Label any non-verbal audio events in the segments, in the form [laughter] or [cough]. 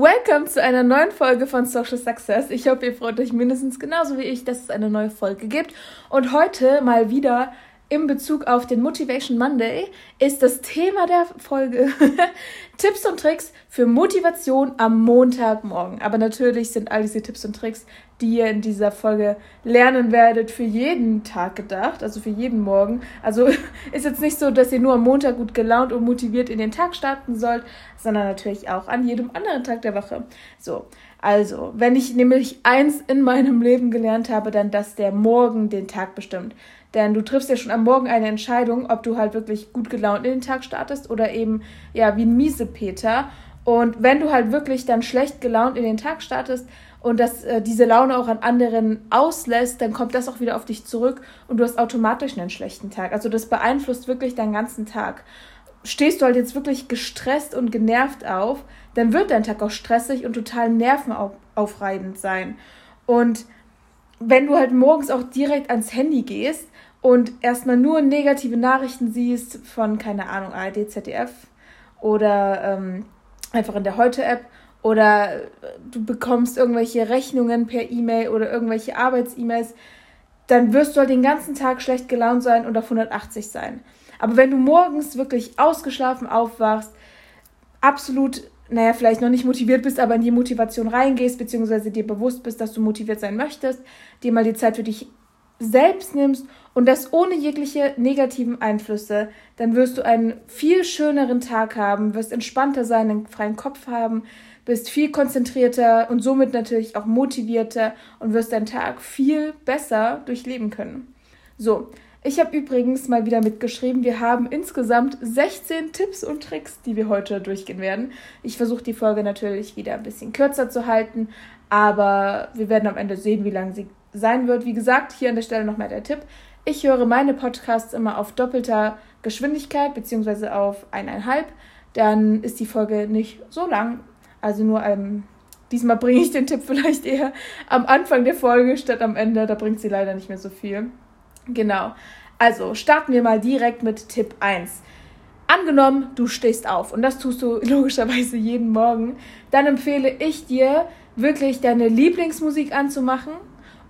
Welcome zu einer neuen Folge von Social Success. Ich hoffe, ihr freut euch mindestens genauso wie ich, dass es eine neue Folge gibt. Und heute mal wieder in Bezug auf den Motivation Monday ist das Thema der Folge [laughs] Tipps und Tricks für Motivation am Montagmorgen. Aber natürlich sind all diese Tipps und Tricks, die ihr in dieser Folge lernen werdet, für jeden Tag gedacht, also für jeden Morgen. Also [laughs] ist jetzt nicht so, dass ihr nur am Montag gut gelaunt und motiviert in den Tag starten sollt, sondern natürlich auch an jedem anderen Tag der Woche. So, also, wenn ich nämlich eins in meinem Leben gelernt habe, dann, dass der Morgen den Tag bestimmt. Denn du triffst ja schon am Morgen eine Entscheidung, ob du halt wirklich gut gelaunt in den Tag startest oder eben, ja, wie ein Miesepeter. Und wenn du halt wirklich dann schlecht gelaunt in den Tag startest und dass äh, diese Laune auch an anderen auslässt, dann kommt das auch wieder auf dich zurück und du hast automatisch einen schlechten Tag. Also das beeinflusst wirklich deinen ganzen Tag. Stehst du halt jetzt wirklich gestresst und genervt auf, dann wird dein Tag auch stressig und total nervenaufreibend sein. Und wenn du halt morgens auch direkt ans Handy gehst und erstmal nur negative Nachrichten siehst von, keine Ahnung, ARD, ZDF oder ähm, einfach in der Heute-App oder du bekommst irgendwelche Rechnungen per E-Mail oder irgendwelche Arbeits-E-Mails, dann wirst du halt den ganzen Tag schlecht gelaunt sein und auf 180 sein. Aber wenn du morgens wirklich ausgeschlafen aufwachst, absolut naja, vielleicht noch nicht motiviert bist, aber in die Motivation reingehst, beziehungsweise dir bewusst bist, dass du motiviert sein möchtest, dir mal die Zeit für dich selbst nimmst und das ohne jegliche negativen Einflüsse, dann wirst du einen viel schöneren Tag haben, wirst entspannter sein, einen freien Kopf haben, bist viel konzentrierter und somit natürlich auch motivierter und wirst deinen Tag viel besser durchleben können. So, ich habe übrigens mal wieder mitgeschrieben, wir haben insgesamt 16 Tipps und Tricks, die wir heute durchgehen werden. Ich versuche die Folge natürlich wieder ein bisschen kürzer zu halten, aber wir werden am Ende sehen, wie lang sie sein wird. Wie gesagt, hier an der Stelle nochmal der Tipp. Ich höre meine Podcasts immer auf doppelter Geschwindigkeit beziehungsweise auf eineinhalb. Dann ist die Folge nicht so lang. Also nur ähm, diesmal bringe ich den Tipp [laughs] vielleicht eher am Anfang der Folge statt am Ende. Da bringt sie leider nicht mehr so viel. Genau. Also starten wir mal direkt mit Tipp 1. Angenommen, du stehst auf und das tust du [laughs] logischerweise jeden Morgen, dann empfehle ich dir wirklich deine Lieblingsmusik anzumachen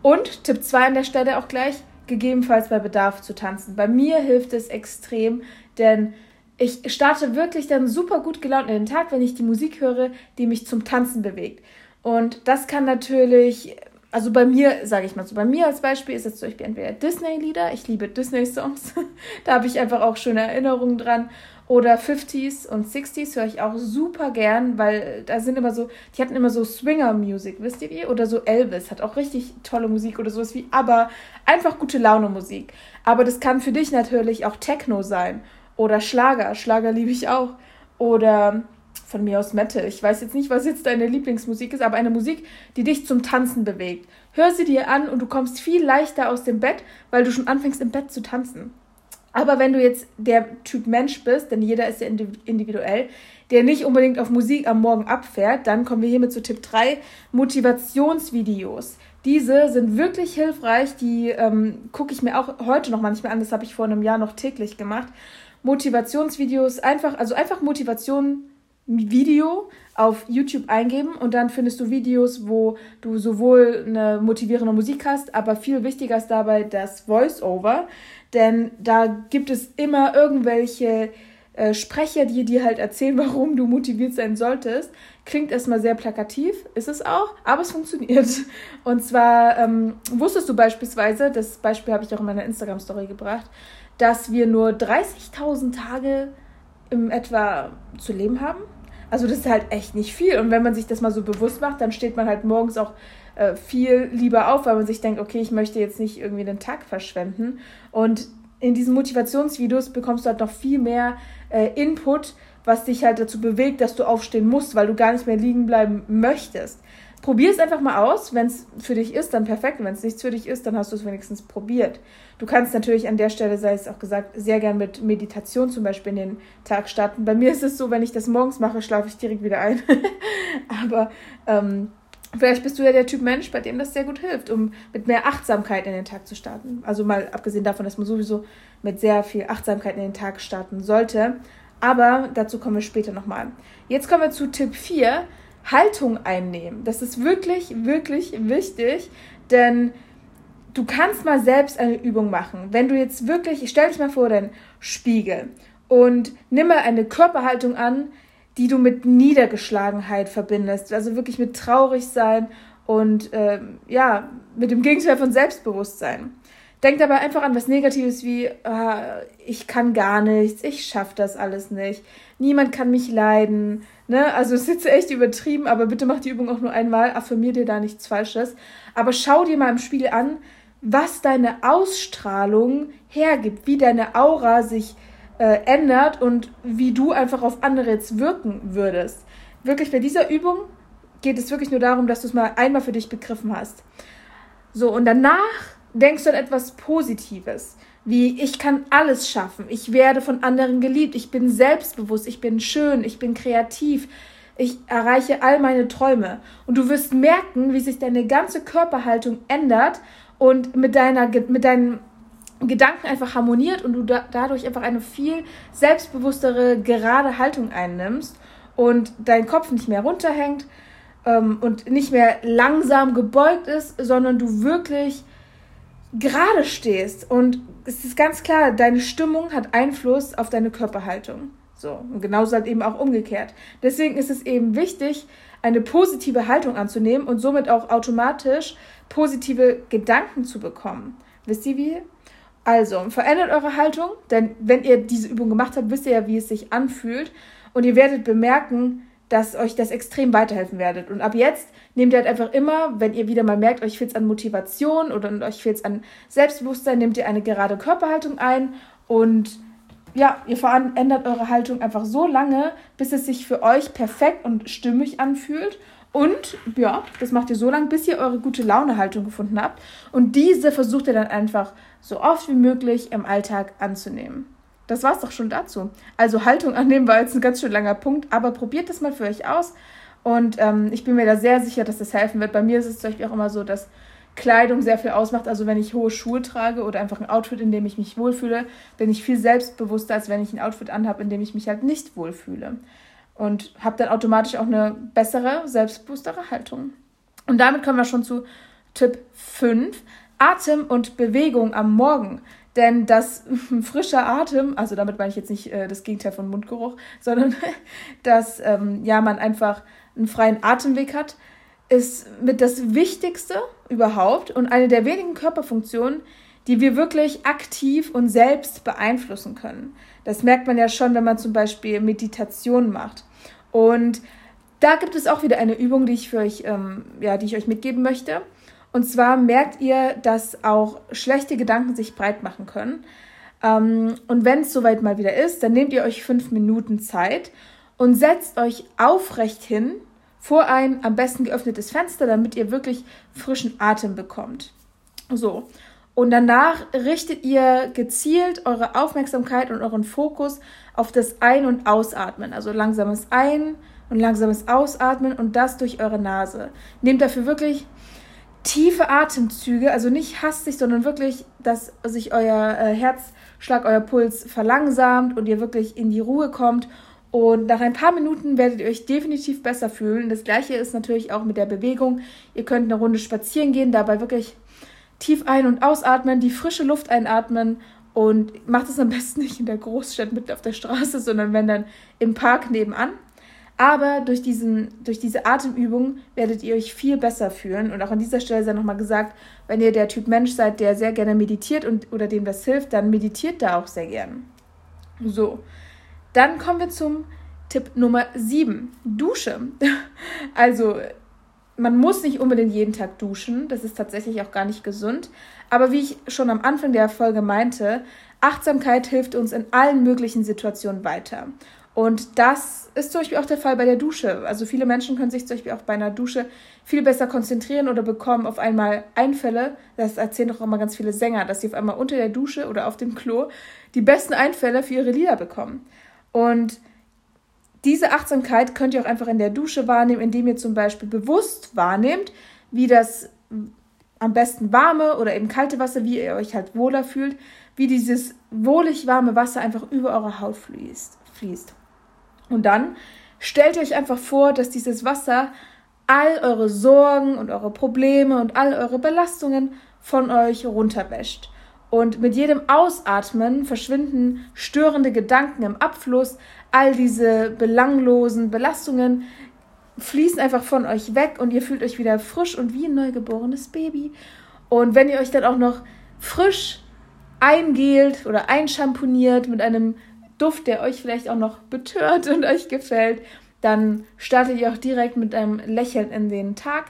und Tipp 2 an der Stelle auch gleich, gegebenenfalls bei Bedarf zu tanzen. Bei mir hilft es extrem, denn ich starte wirklich dann super gut gelaunt in den Tag, wenn ich die Musik höre, die mich zum Tanzen bewegt. Und das kann natürlich also bei mir, sage ich mal so, bei mir als Beispiel ist jetzt zum Beispiel entweder Disney-Lieder, ich liebe Disney-Songs, [laughs] da habe ich einfach auch schöne Erinnerungen dran. Oder 50s und 60s höre ich auch super gern, weil da sind immer so, die hatten immer so Swinger-Musik, wisst ihr wie? Oder so Elvis hat auch richtig tolle Musik oder sowas wie, aber einfach gute Laune-Musik. Aber das kann für dich natürlich auch Techno sein oder Schlager. Schlager liebe ich auch. Oder von mir aus Metal. Ich weiß jetzt nicht, was jetzt deine Lieblingsmusik ist, aber eine Musik, die dich zum Tanzen bewegt. Hör sie dir an und du kommst viel leichter aus dem Bett, weil du schon anfängst im Bett zu tanzen. Aber wenn du jetzt der Typ Mensch bist, denn jeder ist ja individuell, der nicht unbedingt auf Musik am Morgen abfährt, dann kommen wir hiermit zu Tipp 3, Motivationsvideos. Diese sind wirklich hilfreich, die ähm, gucke ich mir auch heute noch manchmal an, das habe ich vor einem Jahr noch täglich gemacht. Motivationsvideos, einfach, also einfach Motivation Video auf YouTube eingeben und dann findest du Videos, wo du sowohl eine motivierende Musik hast, aber viel wichtiger ist dabei das Voice-Over, denn da gibt es immer irgendwelche äh, Sprecher, die dir halt erzählen, [laughs] warum du motiviert sein solltest. Klingt erstmal sehr plakativ, ist es auch, aber es funktioniert. [laughs] Und zwar ähm, wusstest du beispielsweise, das Beispiel habe ich auch in meiner Instagram-Story gebracht, dass wir nur 30.000 Tage im etwa zu leben haben. Also das ist halt echt nicht viel. Und wenn man sich das mal so bewusst macht, dann steht man halt morgens auch äh, viel lieber auf, weil man sich denkt, okay, ich möchte jetzt nicht irgendwie den Tag verschwenden. Und in diesen Motivationsvideos bekommst du halt noch viel mehr äh, Input, was dich halt dazu bewegt, dass du aufstehen musst, weil du gar nicht mehr liegen bleiben möchtest. Probier es einfach mal aus. Wenn es für dich ist, dann perfekt. Wenn es nichts für dich ist, dann hast du es wenigstens probiert. Du kannst natürlich an der Stelle, sei es auch gesagt, sehr gern mit Meditation zum Beispiel in den Tag starten. Bei mir ist es so, wenn ich das morgens mache, schlafe ich direkt wieder ein. [laughs] Aber ähm, vielleicht bist du ja der Typ Mensch, bei dem das sehr gut hilft, um mit mehr Achtsamkeit in den Tag zu starten. Also mal abgesehen davon, dass man sowieso mit sehr viel Achtsamkeit in den Tag starten sollte. Aber dazu kommen wir später nochmal. Jetzt kommen wir zu Tipp 4 Haltung einnehmen. Das ist wirklich, wirklich wichtig, denn du kannst mal selbst eine Übung machen. Wenn du jetzt wirklich, stell dich mal vor deinen Spiegel und nimm mal eine Körperhaltung an, die du mit Niedergeschlagenheit verbindest, also wirklich mit traurig sein und äh, ja, mit dem Gegenteil von Selbstbewusstsein. Denk dabei einfach an was Negatives wie, äh, ich kann gar nichts, ich schaffe das alles nicht, niemand kann mich leiden. Ne? Also es ist jetzt echt übertrieben, aber bitte mach die Übung auch nur einmal, affirmier dir da nichts Falsches. Aber schau dir mal im Spiegel an, was deine Ausstrahlung hergibt, wie deine Aura sich äh, ändert und wie du einfach auf andere jetzt wirken würdest. Wirklich bei dieser Übung geht es wirklich nur darum, dass du es mal einmal für dich begriffen hast. So, und danach denkst du an etwas Positives, wie ich kann alles schaffen, ich werde von anderen geliebt, ich bin selbstbewusst, ich bin schön, ich bin kreativ, ich erreiche all meine Träume. Und du wirst merken, wie sich deine ganze Körperhaltung ändert und mit, deiner, mit deinen Gedanken einfach harmoniert und du da, dadurch einfach eine viel selbstbewusstere, gerade Haltung einnimmst und dein Kopf nicht mehr runterhängt ähm, und nicht mehr langsam gebeugt ist, sondern du wirklich gerade stehst. Und es ist ganz klar, deine Stimmung hat Einfluss auf deine Körperhaltung. So, und genauso halt eben auch umgekehrt. Deswegen ist es eben wichtig, eine positive Haltung anzunehmen und somit auch automatisch positive Gedanken zu bekommen. Wisst ihr wie? Also, verändert eure Haltung, denn wenn ihr diese Übung gemacht habt, wisst ihr ja, wie es sich anfühlt. Und ihr werdet bemerken, dass euch das extrem weiterhelfen werdet. Und ab jetzt nehmt ihr halt einfach immer, wenn ihr wieder mal merkt, euch fehlt es an Motivation oder euch fehlt es an Selbstbewusstsein, nehmt ihr eine gerade Körperhaltung ein und ja, ihr verändert eure Haltung einfach so lange, bis es sich für euch perfekt und stimmig anfühlt. Und ja, das macht ihr so lange, bis ihr eure gute Laune-Haltung gefunden habt. Und diese versucht ihr dann einfach so oft wie möglich im Alltag anzunehmen. Das war's doch schon dazu. Also Haltung [laughs] annehmen war jetzt ein ganz schön langer Punkt, aber probiert das mal für euch aus. Und ähm, ich bin mir da sehr sicher, dass das helfen wird. Bei mir ist es zum Beispiel auch immer so, dass Kleidung sehr viel ausmacht. Also wenn ich hohe Schuhe trage oder einfach ein Outfit, in dem ich mich wohlfühle, bin ich viel selbstbewusster, als wenn ich ein Outfit anhabe, in dem ich mich halt nicht wohlfühle. Und habe dann automatisch auch eine bessere, selbstbewusstere Haltung. Und damit kommen wir schon zu Tipp 5. Atem und Bewegung am Morgen. Denn das [laughs] frische Atem, also damit meine ich jetzt nicht äh, das Gegenteil von Mundgeruch, [laughs] sondern dass ähm, ja, man einfach einen freien Atemweg hat, ist mit das Wichtigste überhaupt und eine der wenigen Körperfunktionen, die wir wirklich aktiv und selbst beeinflussen können. Das merkt man ja schon, wenn man zum Beispiel Meditation macht. Und da gibt es auch wieder eine Übung, die ich für euch, ähm, ja, die ich euch mitgeben möchte. Und zwar merkt ihr, dass auch schlechte Gedanken sich breit machen können. Ähm, und wenn es soweit mal wieder ist, dann nehmt ihr euch fünf Minuten Zeit und setzt euch aufrecht hin vor ein am besten geöffnetes Fenster, damit ihr wirklich frischen Atem bekommt. So. Und danach richtet ihr gezielt eure Aufmerksamkeit und euren Fokus auf das Ein- und Ausatmen. Also langsames Ein- und langsames Ausatmen und das durch eure Nase. Nehmt dafür wirklich tiefe Atemzüge, also nicht hastig, sondern wirklich, dass sich euer äh, Herzschlag, euer Puls verlangsamt und ihr wirklich in die Ruhe kommt. Und nach ein paar Minuten werdet ihr euch definitiv besser fühlen. Das gleiche ist natürlich auch mit der Bewegung. Ihr könnt eine Runde spazieren gehen, dabei wirklich tief ein- und ausatmen, die frische Luft einatmen und macht es am besten nicht in der Großstadt mitten auf der Straße, sondern wenn dann im Park nebenan. Aber durch, diesen, durch diese Atemübung werdet ihr euch viel besser fühlen. Und auch an dieser Stelle sei nochmal gesagt, wenn ihr der Typ Mensch seid, der sehr gerne meditiert und, oder dem das hilft, dann meditiert da auch sehr gern. So, dann kommen wir zum Tipp Nummer 7, Dusche. [laughs] Also, man muss nicht unbedingt jeden Tag duschen, das ist tatsächlich auch gar nicht gesund. Aber wie ich schon am Anfang der Folge meinte, Achtsamkeit hilft uns in allen möglichen Situationen weiter. Und das ist zum Beispiel auch der Fall bei der Dusche. Also viele Menschen können sich zum Beispiel auch bei einer Dusche viel besser konzentrieren oder bekommen auf einmal Einfälle. Das erzählen doch immer ganz viele Sänger, dass sie auf einmal unter der Dusche oder auf dem Klo die besten Einfälle für ihre Lieder bekommen. Und diese Achtsamkeit könnt ihr auch einfach in der Dusche wahrnehmen, indem ihr zum Beispiel bewusst wahrnehmt, wie das am besten warme oder eben kalte Wasser, wie ihr euch halt wohler fühlt, wie dieses wohlig warme Wasser einfach über eure Haut fließt. Und dann stellt euch einfach vor, dass dieses Wasser all eure Sorgen und eure Probleme und all eure Belastungen von euch runterwäscht. Und mit jedem Ausatmen verschwinden störende Gedanken im Abfluss, all diese belanglosen Belastungen fließen einfach von euch weg und ihr fühlt euch wieder frisch und wie ein neugeborenes Baby. Und wenn ihr euch dann auch noch frisch eingelt oder einschamponiert mit einem Duft, der euch vielleicht auch noch betört und euch gefällt, dann startet ihr auch direkt mit einem Lächeln in den Tag.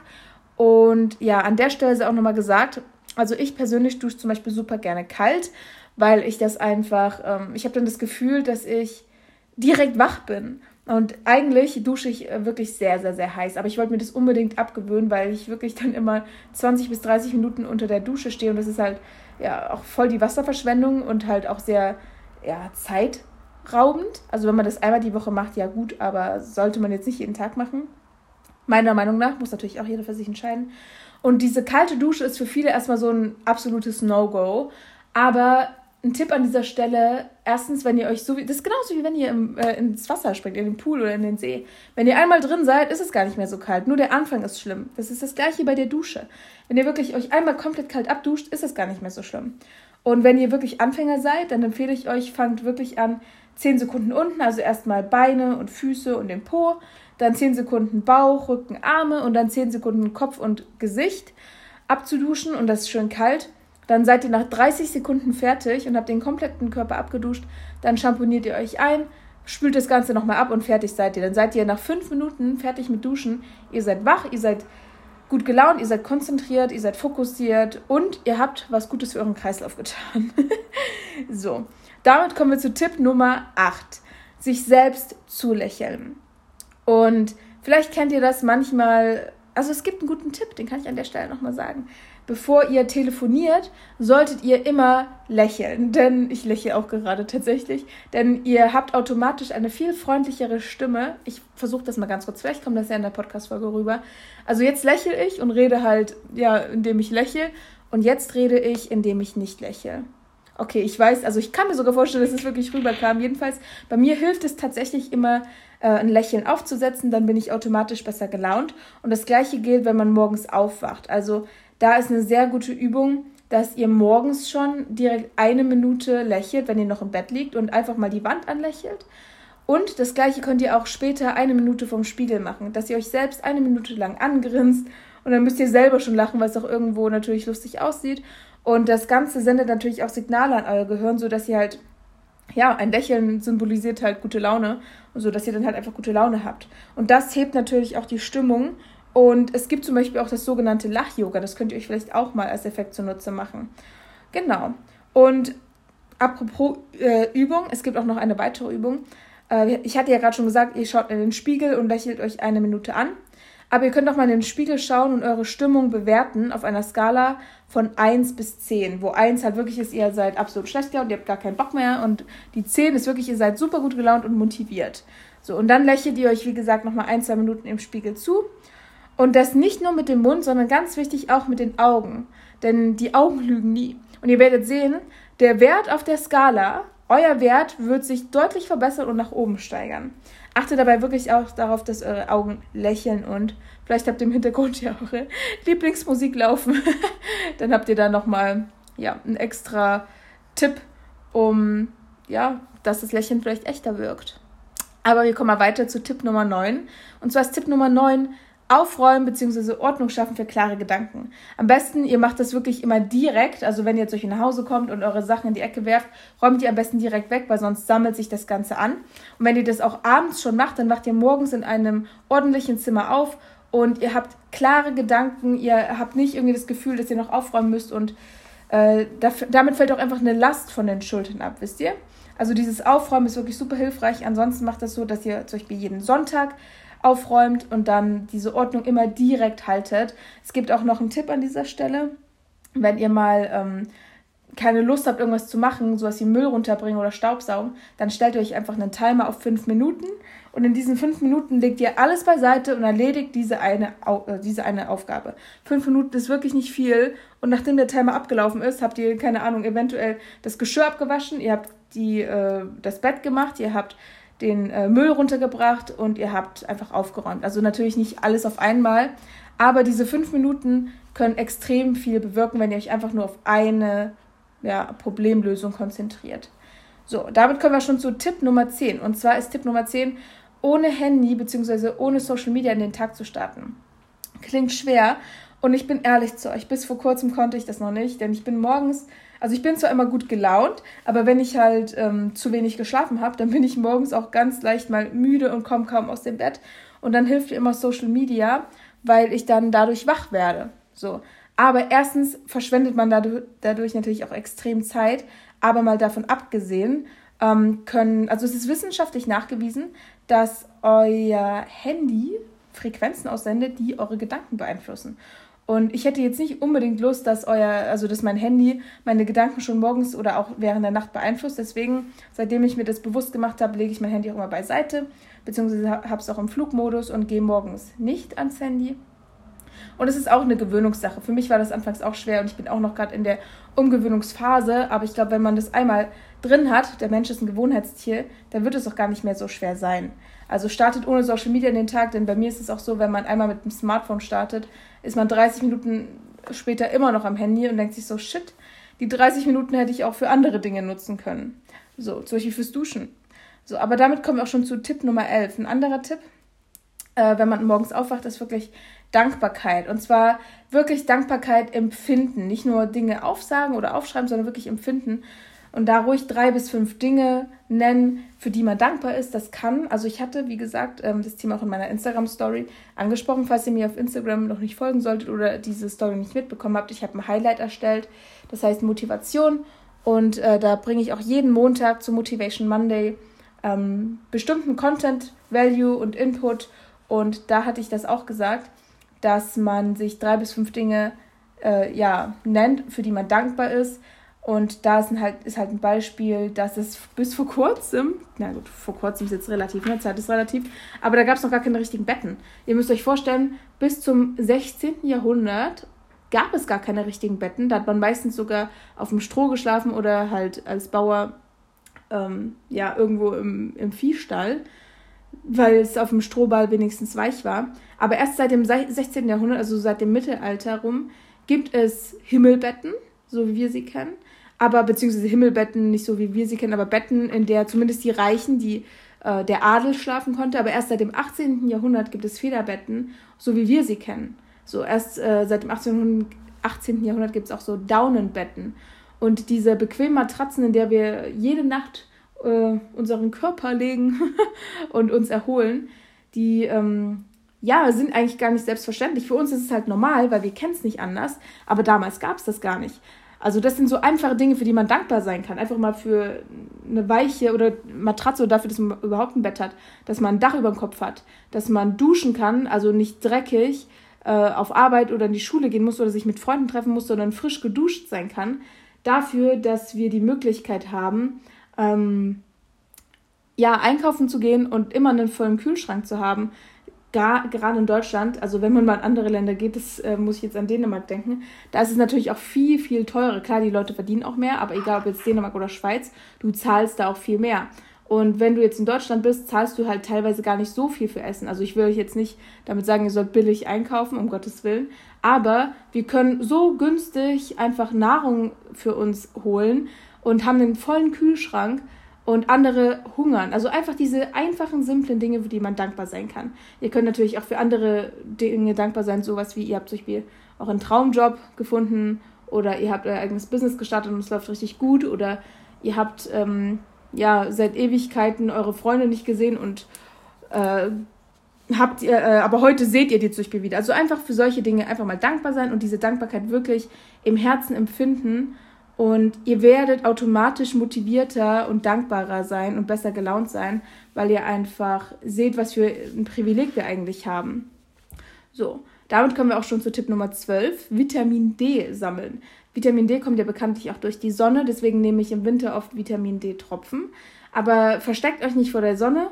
Und ja, an der Stelle ist auch nochmal gesagt, also ich persönlich dusche zum Beispiel super gerne kalt, weil ich das einfach, ähm, ich habe dann das Gefühl, dass ich direkt wach bin. Und eigentlich dusche ich äh, wirklich sehr, sehr, sehr heiß. Aber ich wollte mir das unbedingt abgewöhnen, weil ich wirklich dann immer 20 bis 30 Minuten unter der Dusche stehe. Und das ist halt ja auch voll die Wasserverschwendung und halt auch sehr ja, zeitraubend. Also wenn man das einmal die Woche macht, ja gut, aber sollte man jetzt nicht jeden Tag machen. Meiner Meinung nach muss natürlich auch jeder für sich entscheiden. Und diese kalte Dusche ist für viele erstmal so ein absolutes No-Go. Aber ein Tipp an dieser Stelle: erstens, wenn ihr euch so wie, das ist genauso wie wenn ihr im, äh, ins Wasser springt, in den Pool oder in den See. Wenn ihr einmal drin seid, ist es gar nicht mehr so kalt. Nur der Anfang ist schlimm. Das ist das gleiche bei der Dusche. Wenn ihr wirklich euch einmal komplett kalt abduscht, ist es gar nicht mehr so schlimm. Und wenn ihr wirklich Anfänger seid, dann empfehle ich euch, fangt wirklich an 10 Sekunden unten, also erstmal Beine und Füße und den Po, dann 10 Sekunden Bauch, Rücken, Arme und dann 10 Sekunden Kopf und Gesicht abzuduschen und das ist schön kalt. Dann seid ihr nach 30 Sekunden fertig und habt den kompletten Körper abgeduscht. Dann schamponiert ihr euch ein, spült das Ganze nochmal ab und fertig seid ihr. Dann seid ihr nach 5 Minuten fertig mit Duschen. Ihr seid wach, ihr seid gut gelaunt, ihr seid konzentriert, ihr seid fokussiert und ihr habt was Gutes für euren Kreislauf getan. [laughs] so, damit kommen wir zu Tipp Nummer 8. Sich selbst zulächeln. Und vielleicht kennt ihr das manchmal, also es gibt einen guten Tipp, den kann ich an der Stelle nochmal sagen. Bevor ihr telefoniert, solltet ihr immer lächeln, denn ich lächle auch gerade tatsächlich, denn ihr habt automatisch eine viel freundlichere Stimme. Ich versuche das mal ganz kurz, vielleicht kommt das ja in der Podcast-Folge rüber. Also jetzt lächle ich und rede halt, ja, indem ich lächle und jetzt rede ich, indem ich nicht lächle. Okay, ich weiß, also ich kann mir sogar vorstellen, dass es wirklich rüberkam. Jedenfalls, bei mir hilft es tatsächlich immer, äh, ein Lächeln aufzusetzen, dann bin ich automatisch besser gelaunt. Und das gleiche gilt, wenn man morgens aufwacht. Also da ist eine sehr gute Übung, dass ihr morgens schon direkt eine Minute lächelt, wenn ihr noch im Bett liegt und einfach mal die Wand anlächelt. Und das gleiche könnt ihr auch später eine Minute vom Spiegel machen, dass ihr euch selbst eine Minute lang angrinst und dann müsst ihr selber schon lachen, weil es auch irgendwo natürlich lustig aussieht. Und das Ganze sendet natürlich auch Signale an euer Gehirn, sodass ihr halt ja, ein Lächeln symbolisiert halt gute Laune, so dass ihr dann halt einfach gute Laune habt. Und das hebt natürlich auch die Stimmung. Und es gibt zum Beispiel auch das sogenannte Lach-Yoga. Das könnt ihr euch vielleicht auch mal als Effekt zunutze machen. Genau. Und apropos äh, Übung, es gibt auch noch eine weitere Übung. Äh, ich hatte ja gerade schon gesagt, ihr schaut in den Spiegel und lächelt euch eine Minute an. Aber ihr könnt auch mal in den Spiegel schauen und eure Stimmung bewerten auf einer Skala von 1 bis 10, wo 1 halt wirklich ist, ihr seid absolut schlecht gelaunt, ihr habt gar keinen Bock mehr und die 10 ist wirklich, ihr seid super gut gelaunt und motiviert. So, und dann lächelt ihr euch, wie gesagt, nochmal ein, zwei Minuten im Spiegel zu. Und das nicht nur mit dem Mund, sondern ganz wichtig auch mit den Augen. Denn die Augen [laughs] lügen nie. Und ihr werdet sehen, der Wert auf der Skala, euer Wert wird sich deutlich verbessern und nach oben steigern. Achtet dabei wirklich auch darauf, dass eure Augen lächeln und vielleicht habt ihr im Hintergrund ja eure Lieblingsmusik laufen. [laughs] Dann habt ihr da nochmal ja, einen extra Tipp, um ja, dass das Lächeln vielleicht echter wirkt. Aber wir kommen mal weiter zu Tipp Nummer 9. Und zwar ist Tipp Nummer 9, Aufräumen bzw. Ordnung schaffen für klare Gedanken. Am besten, ihr macht das wirklich immer direkt. Also wenn ihr zu euch nach Hause kommt und eure Sachen in die Ecke werft, räumt ihr am besten direkt weg, weil sonst sammelt sich das Ganze an. Und wenn ihr das auch abends schon macht, dann wacht ihr morgens in einem ordentlichen Zimmer auf und ihr habt klare Gedanken. Ihr habt nicht irgendwie das Gefühl, dass ihr noch aufräumen müsst und äh, damit fällt auch einfach eine Last von den Schultern ab, wisst ihr? Also dieses Aufräumen ist wirklich super hilfreich. Ansonsten macht das so, dass ihr zum Beispiel jeden Sonntag aufräumt und dann diese Ordnung immer direkt haltet. Es gibt auch noch einen Tipp an dieser Stelle, wenn ihr mal ähm, keine Lust habt, irgendwas zu machen, sowas wie Müll runterbringen oder Staubsaugen, dann stellt ihr euch einfach einen Timer auf fünf Minuten und in diesen fünf Minuten legt ihr alles beiseite und erledigt diese eine, äh, diese eine Aufgabe. Fünf Minuten ist wirklich nicht viel und nachdem der Timer abgelaufen ist, habt ihr, keine Ahnung, eventuell das Geschirr abgewaschen, ihr habt die, äh, das Bett gemacht, ihr habt den äh, Müll runtergebracht und ihr habt einfach aufgeräumt. Also natürlich nicht alles auf einmal, aber diese fünf Minuten können extrem viel bewirken, wenn ihr euch einfach nur auf eine ja, Problemlösung konzentriert. So, damit kommen wir schon zu Tipp Nummer 10. Und zwar ist Tipp Nummer 10, ohne Handy bzw. ohne Social Media in den Tag zu starten. Klingt schwer und ich bin ehrlich zu euch, bis vor kurzem konnte ich das noch nicht, denn ich bin morgens also ich bin zwar immer gut gelaunt, aber wenn ich halt ähm, zu wenig geschlafen habe, dann bin ich morgens auch ganz leicht mal müde und komme kaum aus dem Bett. Und dann hilft mir immer Social Media, weil ich dann dadurch wach werde. So. Aber erstens verschwendet man dadurch, natürlich auch extrem Zeit. Aber mal davon abgesehen, ähm, können, also es ist wissenschaftlich nachgewiesen, dass euer Handy Frequenzen aussendet, die eure Gedanken beeinflussen. Und ich hätte jetzt nicht unbedingt Lust, dass euer, also dass mein Handy meine Gedanken schon morgens oder auch während der Nacht beeinflusst. Deswegen, seitdem ich mir das bewusst gemacht habe, lege ich mein Handy auch immer beiseite, beziehungsweise habe es auch im Flugmodus und gehe morgens nicht ans Handy. Und es ist auch eine Gewöhnungssache. Für mich war das anfangs auch schwer und ich bin auch noch gerade in der Umgewöhnungsphase. Aber ich glaube, wenn man das einmal drin hat, der Mensch ist ein Gewohnheitstier, dann wird es auch gar nicht mehr so schwer sein. Also startet ohne Social Media den Tag, denn bei mir ist es auch so, wenn man einmal mit dem Smartphone startet, ist man 30 Minuten später immer noch am Handy und denkt sich so, shit, die 30 Minuten hätte ich auch für andere Dinge nutzen können. So, zum Beispiel fürs Duschen. So, aber damit kommen wir auch schon zu Tipp Nummer 11. Ein anderer Tipp, äh, wenn man morgens aufwacht, ist wirklich Dankbarkeit. Und zwar wirklich Dankbarkeit empfinden. Nicht nur Dinge aufsagen oder aufschreiben, sondern wirklich empfinden und da ruhig drei bis fünf Dinge nennen, für die man dankbar ist. Das kann, also ich hatte, wie gesagt, ähm, das Thema auch in meiner Instagram-Story angesprochen, falls ihr mir auf Instagram noch nicht folgen solltet oder diese Story nicht mitbekommen habt. Ich habe ein Highlight erstellt, das heißt Motivation. Und äh, da bringe ich auch jeden Montag zu Motivation Monday ähm, bestimmten Content, Value und Input. Und da hatte ich das auch gesagt, dass man sich drei bis fünf Dinge äh, ja, nennt, für die man dankbar ist und da ist halt, ist halt ein Beispiel, dass es bis vor kurzem, na gut, vor kurzem ist jetzt relativ, ne, Zeit ist relativ, aber da gab es noch gar keine richtigen Betten. Ihr müsst euch vorstellen, bis zum 16. Jahrhundert gab es gar keine richtigen Betten. Da hat man meistens sogar auf dem Stroh geschlafen oder halt als Bauer ähm, ja irgendwo im, im Viehstall, weil es auf dem Strohball wenigstens weich war. Aber erst seit dem 16. Jahrhundert, also seit dem Mittelalter rum, gibt es Himmelbetten, so wie wir sie kennen aber beziehungsweise Himmelbetten, nicht so wie wir sie kennen, aber Betten, in der zumindest die Reichen, die äh, der Adel schlafen konnte. Aber erst seit dem 18. Jahrhundert gibt es Federbetten, so wie wir sie kennen. So erst äh, seit dem 18. 18. Jahrhundert gibt es auch so Daunenbetten. Und diese bequemen Matratzen, in der wir jede Nacht äh, unseren Körper legen [laughs] und uns erholen, die ähm, ja, sind eigentlich gar nicht selbstverständlich. Für uns ist es halt normal, weil wir kennen es nicht anders. Aber damals gab es das gar nicht. Also das sind so einfache Dinge, für die man dankbar sein kann. Einfach mal für eine weiche oder Matratze oder dafür, dass man überhaupt ein Bett hat, dass man ein Dach über dem Kopf hat, dass man duschen kann, also nicht dreckig äh, auf Arbeit oder in die Schule gehen muss oder sich mit Freunden treffen muss, sondern frisch geduscht sein kann. Dafür, dass wir die Möglichkeit haben, ähm, ja, einkaufen zu gehen und immer einen vollen Kühlschrank zu haben, gar, gerade in Deutschland, also wenn man mal in andere Länder geht, das äh, muss ich jetzt an Dänemark denken, da ist es natürlich auch viel, viel teurer. Klar, die Leute verdienen auch mehr, aber egal ob jetzt Dänemark oder Schweiz, du zahlst da auch viel mehr. Und wenn du jetzt in Deutschland bist, zahlst du halt teilweise gar nicht so viel für Essen. Also ich will euch jetzt nicht damit sagen, ihr sollt billig einkaufen, um Gottes Willen. Aber wir können so günstig einfach Nahrung für uns holen und haben einen vollen Kühlschrank und andere hungern. Also einfach diese einfachen, simplen Dinge, für die man dankbar sein kann. Ihr könnt natürlich auch für andere Dinge dankbar sein, sowas wie ihr habt zum Beispiel auch einen Traumjob gefunden oder ihr habt euer eigenes Business gestartet und es läuft richtig gut oder ihr habt ähm, ja seit Ewigkeiten eure Freunde nicht gesehen und äh, habt ihr, äh, aber heute seht ihr die zum Beispiel wieder. Also einfach für solche Dinge einfach mal dankbar sein und diese Dankbarkeit wirklich im Herzen empfinden und ihr werdet automatisch motivierter und dankbarer sein und besser gelaunt sein, weil ihr einfach seht, was für ein Privileg wir eigentlich haben. So, damit kommen wir auch schon zu Tipp Nummer 12, Vitamin D sammeln. Vitamin D kommt ja bekanntlich auch durch die Sonne, deswegen nehme ich im Winter oft Vitamin D-Tropfen. Aber versteckt euch nicht vor der Sonne,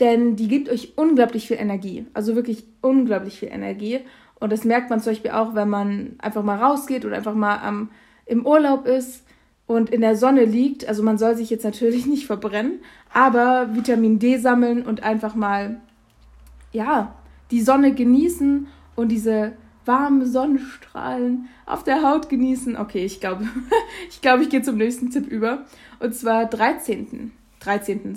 denn die gibt euch unglaublich viel Energie. Also wirklich unglaublich viel Energie. Und das merkt man zum Beispiel auch, wenn man einfach mal rausgeht oder einfach mal am im Urlaub ist und in der Sonne liegt, also man soll sich jetzt natürlich [laughs] nicht verbrennen, aber Vitamin D sammeln und einfach mal, ja, die Sonne genießen und diese warmen Sonnenstrahlen auf der Haut genießen. Okay, ich glaube, [laughs] ich glaube, ich gehe zum nächsten Tipp über. Und zwar 13. 13.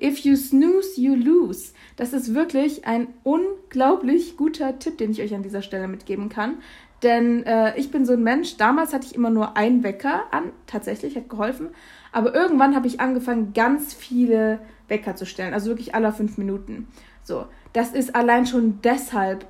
If you snooze, you lose. Das ist wirklich ein unglaublich guter Tipp, den ich euch an dieser Stelle mitgeben kann. Denn äh, ich bin so ein Mensch, damals hatte ich immer nur einen Wecker an, tatsächlich, hat geholfen. Aber irgendwann habe ich angefangen, ganz viele Wecker zu stellen, also wirklich alle fünf Minuten. So, das ist allein schon deshalb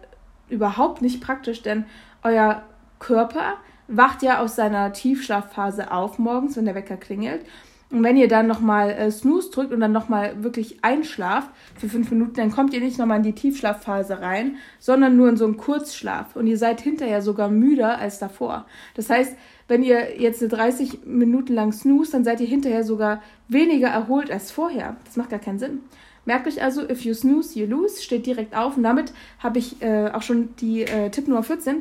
überhaupt nicht praktisch, denn euer Körper wacht ja aus seiner Tiefschlafphase auf morgens, wenn der Wecker klingelt. Und wenn ihr dann nochmal äh, Snooze drückt und dann nochmal wirklich einschlaft für fünf Minuten, dann kommt ihr nicht nochmal in die Tiefschlafphase rein, sondern nur in so einen Kurzschlaf. Und ihr seid hinterher sogar müder als davor. Das heißt, wenn ihr jetzt 30 Minuten lang snooze, dann seid ihr hinterher sogar weniger erholt als vorher. Das macht gar keinen Sinn. Merkt euch also, if you snooze, you lose, steht direkt auf. Und damit habe ich äh, auch schon die äh, Tipp Nummer 14.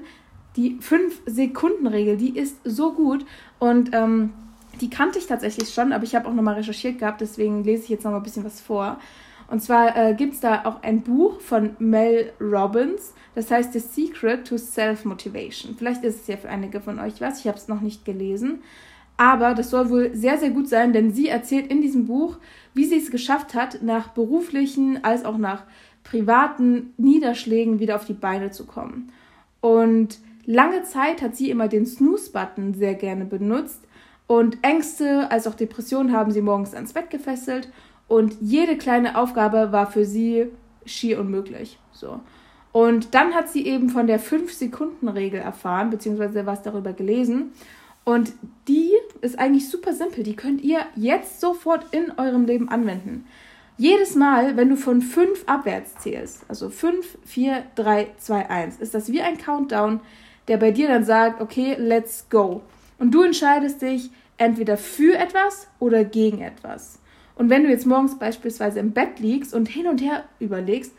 Die 5-Sekunden-Regel, die ist so gut. Und ähm, die kannte ich tatsächlich schon, aber ich habe auch nochmal recherchiert gehabt, deswegen lese ich jetzt nochmal ein bisschen was vor. Und zwar äh, gibt es da auch ein Buch von Mel Robbins, das heißt The Secret to Self-Motivation. Vielleicht ist es ja für einige von euch was, ich habe es noch nicht gelesen. Aber das soll wohl sehr, sehr gut sein, denn sie erzählt in diesem Buch, wie sie es geschafft hat, nach beruflichen als auch nach privaten Niederschlägen wieder auf die Beine zu kommen. Und lange Zeit hat sie immer den Snooze-Button sehr gerne benutzt, und Ängste als auch Depressionen haben sie morgens ans Bett gefesselt und jede kleine Aufgabe war für sie schier unmöglich. So. Und dann hat sie eben von der 5-Sekunden-Regel erfahren, beziehungsweise was darüber gelesen. Und die ist eigentlich super simpel. Die könnt ihr jetzt sofort in eurem Leben anwenden. Jedes Mal, wenn du von 5 abwärts zählst, also 5, 4, 3, 2, 1, ist das wie ein Countdown, der bei dir dann sagt, okay, let's go. Und du entscheidest dich entweder für etwas oder gegen etwas. Und wenn du jetzt morgens beispielsweise im Bett liegst und hin und her überlegst,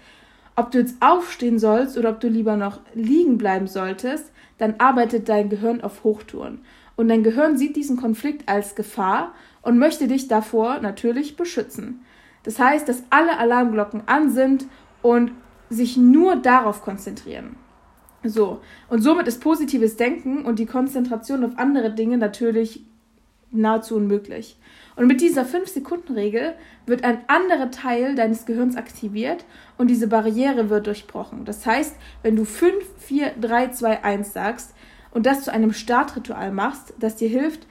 ob du jetzt aufstehen sollst oder ob du lieber noch liegen bleiben solltest, dann arbeitet dein Gehirn auf Hochtouren. Und dein Gehirn sieht diesen Konflikt als Gefahr und möchte dich davor natürlich beschützen. Das heißt, dass alle Alarmglocken an sind und sich nur darauf konzentrieren. So, und somit ist positives Denken und die Konzentration auf andere Dinge natürlich nahezu unmöglich. Und mit dieser 5-Sekunden-Regel wird ein anderer Teil deines Gehirns aktiviert und diese Barriere wird durchbrochen. Das heißt, wenn du 5, 4, 3, 2, 1 sagst und das zu einem Startritual machst, das dir hilft,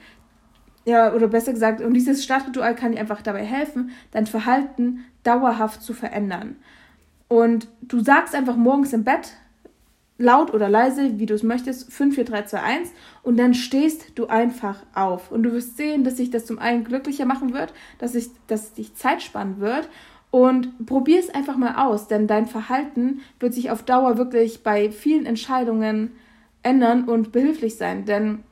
ja, oder besser gesagt, und dieses Startritual kann dir einfach dabei helfen, dein Verhalten dauerhaft zu verändern. Und du sagst einfach morgens im Bett, laut oder leise, wie du es möchtest, 5, 4, 3, 2, 1 und dann stehst du einfach auf. Und du wirst sehen, dass sich das zum einen glücklicher machen wird, dass, ich, dass dich Zeit spannen wird und probier es einfach mal aus, denn dein Verhalten wird sich auf Dauer wirklich bei vielen Entscheidungen ändern und behilflich sein, denn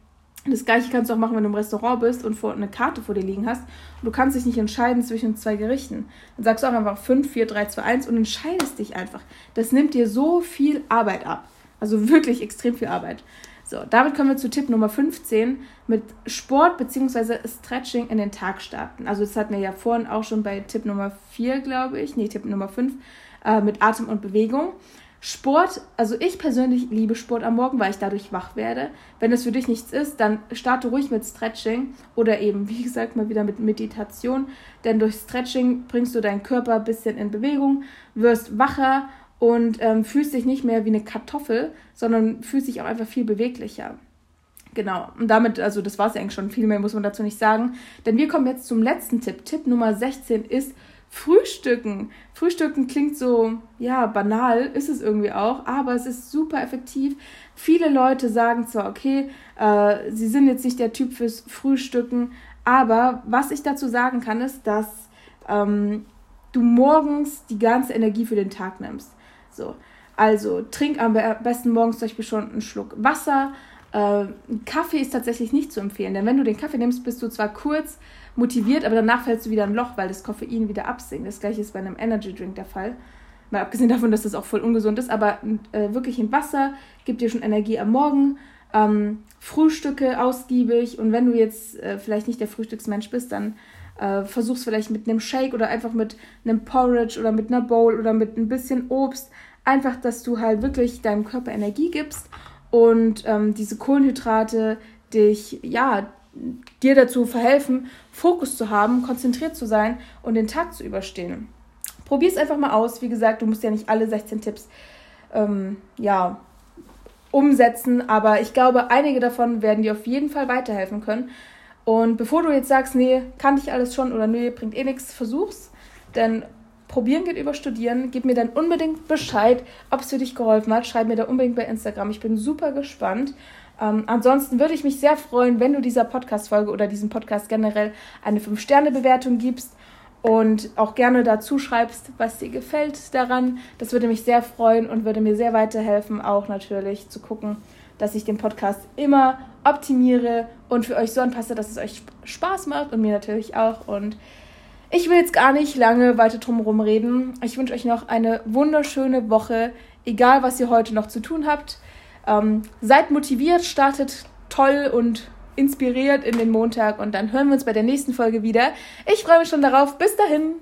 das gleiche kannst du auch machen, wenn du im Restaurant bist und vor, eine Karte vor dir liegen hast. Und du kannst dich nicht entscheiden zwischen zwei Gerichten. Dann sagst du auch einfach 5, 4, 3, 2, 1 und entscheidest dich einfach. Das nimmt dir so viel Arbeit ab. Also wirklich extrem viel Arbeit. So, damit kommen wir zu Tipp Nummer 15 mit Sport bzw. Stretching in den Tag starten. Also das hatten wir ja vorhin auch schon bei Tipp Nummer 4, glaube ich. Nee, Tipp Nummer 5 äh, mit Atem und Bewegung. Sport, also ich persönlich liebe Sport am Morgen, weil ich dadurch wach werde. Wenn es für dich nichts ist, dann starte ruhig mit Stretching oder eben, wie gesagt, mal wieder mit Meditation. Denn durch Stretching bringst du deinen Körper ein bisschen in Bewegung, wirst wacher und ähm, fühlst dich nicht mehr wie eine Kartoffel, sondern fühlst dich auch einfach viel beweglicher. Genau, und damit, also das war es ja eigentlich schon, viel mehr muss man dazu nicht sagen. Denn wir kommen jetzt zum letzten Tipp. Tipp Nummer 16 ist Frühstücken. Frühstücken klingt so, ja, banal, ist es irgendwie auch, aber es ist super effektiv. Viele Leute sagen zwar, okay, äh, sie sind jetzt nicht der Typ fürs Frühstücken, aber was ich dazu sagen kann, ist, dass ähm, du morgens die ganze Energie für den Tag nimmst. So. Also trink am besten morgens zum Beispiel schon einen Schluck Wasser. Äh, Kaffee ist tatsächlich nicht zu empfehlen, denn wenn du den Kaffee nimmst, bist du zwar kurz motiviert, aber danach fällst du wieder ein Loch, weil das Koffein wieder absinkt. Das gleiche ist bei einem Energy Drink der Fall. Mal abgesehen davon, dass das auch voll ungesund ist, aber äh, wirklich ein Wasser gibt dir schon Energie am Morgen. Ähm, Frühstücke ausgiebig und wenn du jetzt äh, vielleicht nicht der Frühstücksmensch bist, dann äh, versuch's vielleicht mit einem Shake oder einfach mit einem Porridge oder mit einer Bowl oder mit ein bisschen Obst. Einfach, dass du halt wirklich deinem Körper Energie gibst und ähm, diese Kohlenhydrate dich, ja, dir dazu verhelfen, Fokus zu haben, konzentriert zu sein und den Tag zu überstehen. Probier es einfach mal aus. Wie gesagt, du musst ja nicht alle 16 Tipps ähm, ja, umsetzen, aber ich glaube, einige davon werden dir auf jeden Fall weiterhelfen können. Und bevor du jetzt sagst, nee, kann ich alles schon oder nee, bringt eh nichts, versuch's. Denn probieren geht über studieren. Gib mir dann unbedingt Bescheid, ob es für dich geholfen hat. Schreib mir da unbedingt bei Instagram. Ich bin super gespannt. Ähm, ansonsten würde ich mich sehr freuen, wenn du dieser Podcast-Folge oder diesem Podcast generell eine 5-Sterne-Bewertung gibst und auch gerne dazu schreibst, was dir gefällt daran. Das würde mich sehr freuen und würde mir sehr weiterhelfen, auch natürlich zu gucken, dass ich den Podcast immer optimiere und für euch so anpasse, dass es euch Spaß macht und mir natürlich auch. Und ich will jetzt gar nicht lange weiter drum reden. Ich wünsche euch noch eine wunderschöne Woche, egal was ihr heute noch zu tun habt. Ähm, seid motiviert, startet toll und inspiriert in den Montag und dann hören wir uns bei der nächsten Folge wieder. Ich freue mich schon darauf. Bis dahin.